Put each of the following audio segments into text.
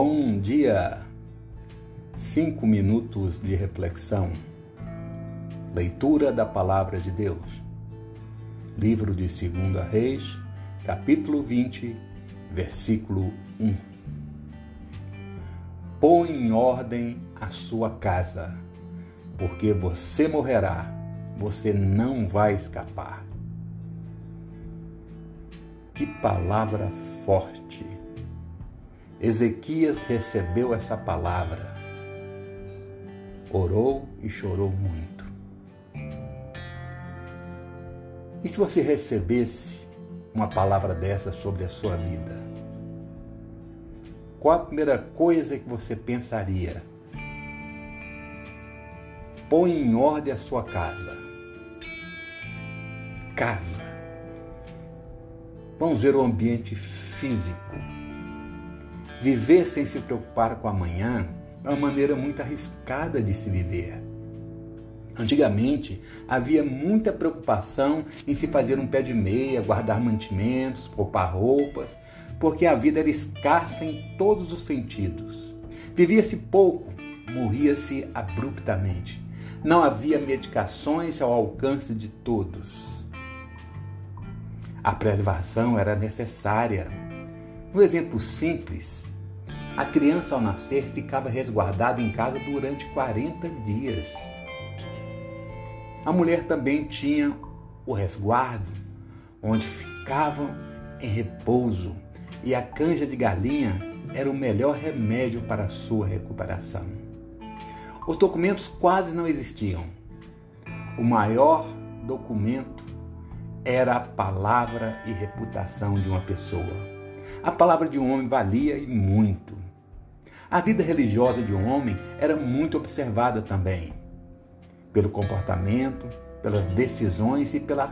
Bom dia! Cinco minutos de reflexão. Leitura da Palavra de Deus. Livro de 2 Reis, capítulo 20, versículo 1. Põe em ordem a sua casa, porque você morrerá, você não vai escapar. Que palavra forte! Ezequias recebeu essa palavra, orou e chorou muito. E se você recebesse uma palavra dessa sobre a sua vida? Qual a primeira coisa que você pensaria? Põe em ordem a sua casa. Casa. Vamos ver o ambiente físico Viver sem se preocupar com amanhã é uma maneira muito arriscada de se viver. Antigamente, havia muita preocupação em se fazer um pé de meia, guardar mantimentos, poupar roupas, porque a vida era escassa em todos os sentidos. Vivia-se pouco, morria-se abruptamente. Não havia medicações ao alcance de todos. A preservação era necessária. Um exemplo simples a criança, ao nascer, ficava resguardada em casa durante 40 dias. A mulher também tinha o resguardo, onde ficavam em repouso, e a canja de galinha era o melhor remédio para a sua recuperação. Os documentos quase não existiam. O maior documento era a palavra e reputação de uma pessoa. A palavra de um homem valia e muito. A vida religiosa de um homem era muito observada também, pelo comportamento, pelas decisões e pela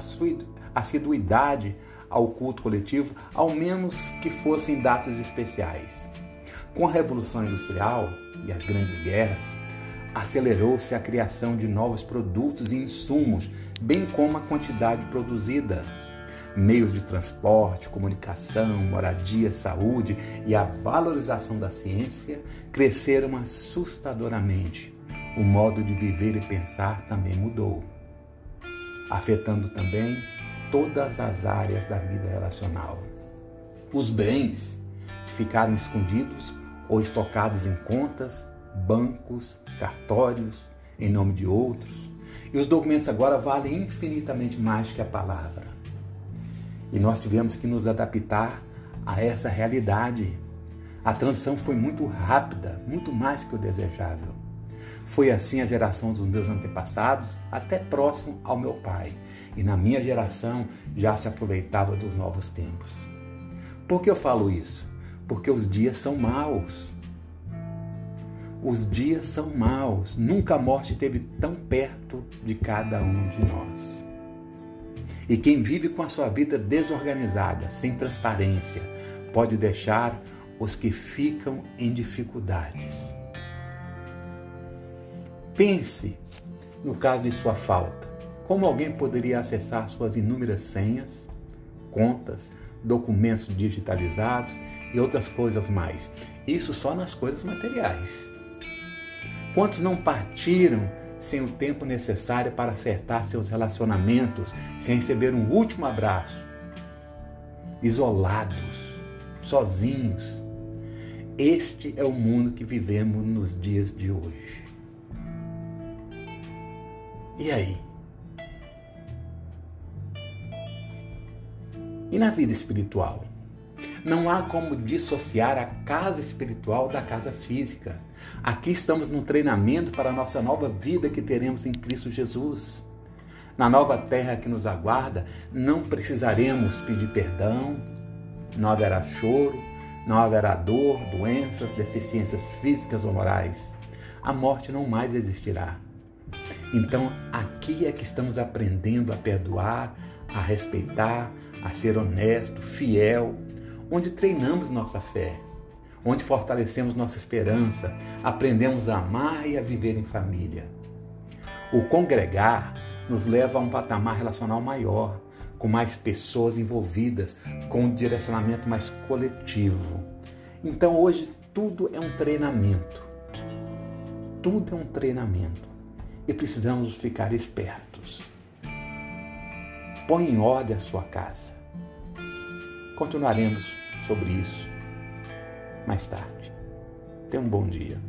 assiduidade ao culto coletivo, ao menos que fossem datas especiais. Com a Revolução Industrial e as grandes guerras, acelerou-se a criação de novos produtos e insumos, bem como a quantidade produzida meios de transporte, comunicação, moradia, saúde e a valorização da ciência cresceram assustadoramente. O modo de viver e pensar também mudou, afetando também todas as áreas da vida relacional. Os bens ficaram escondidos ou estocados em contas, bancos, cartórios, em nome de outros, e os documentos agora valem infinitamente mais que a palavra. E nós tivemos que nos adaptar a essa realidade. A transição foi muito rápida, muito mais que o desejável. Foi assim a geração dos meus antepassados, até próximo ao meu pai. E na minha geração já se aproveitava dos novos tempos. Por que eu falo isso? Porque os dias são maus. Os dias são maus. Nunca a morte esteve tão perto de cada um de nós. E quem vive com a sua vida desorganizada, sem transparência, pode deixar os que ficam em dificuldades. Pense no caso de sua falta. Como alguém poderia acessar suas inúmeras senhas, contas, documentos digitalizados e outras coisas mais? Isso só nas coisas materiais. Quantos não partiram sem o tempo necessário para acertar seus relacionamentos, sem receber um último abraço, isolados, sozinhos. Este é o mundo que vivemos nos dias de hoje. E aí? E na vida espiritual? Não há como dissociar a casa espiritual da casa física. Aqui estamos no treinamento para a nossa nova vida que teremos em Cristo Jesus. Na nova terra que nos aguarda, não precisaremos pedir perdão, não haverá choro, não haverá dor, doenças, deficiências físicas ou morais. A morte não mais existirá. Então, aqui é que estamos aprendendo a perdoar, a respeitar, a ser honesto, fiel, onde treinamos nossa fé, onde fortalecemos nossa esperança, aprendemos a amar e a viver em família. O congregar nos leva a um patamar relacional maior, com mais pessoas envolvidas, com um direcionamento mais coletivo. Então hoje tudo é um treinamento. Tudo é um treinamento. E precisamos ficar espertos. Põe em ordem a sua casa. Continuaremos sobre isso mais tarde. Tenha um bom dia.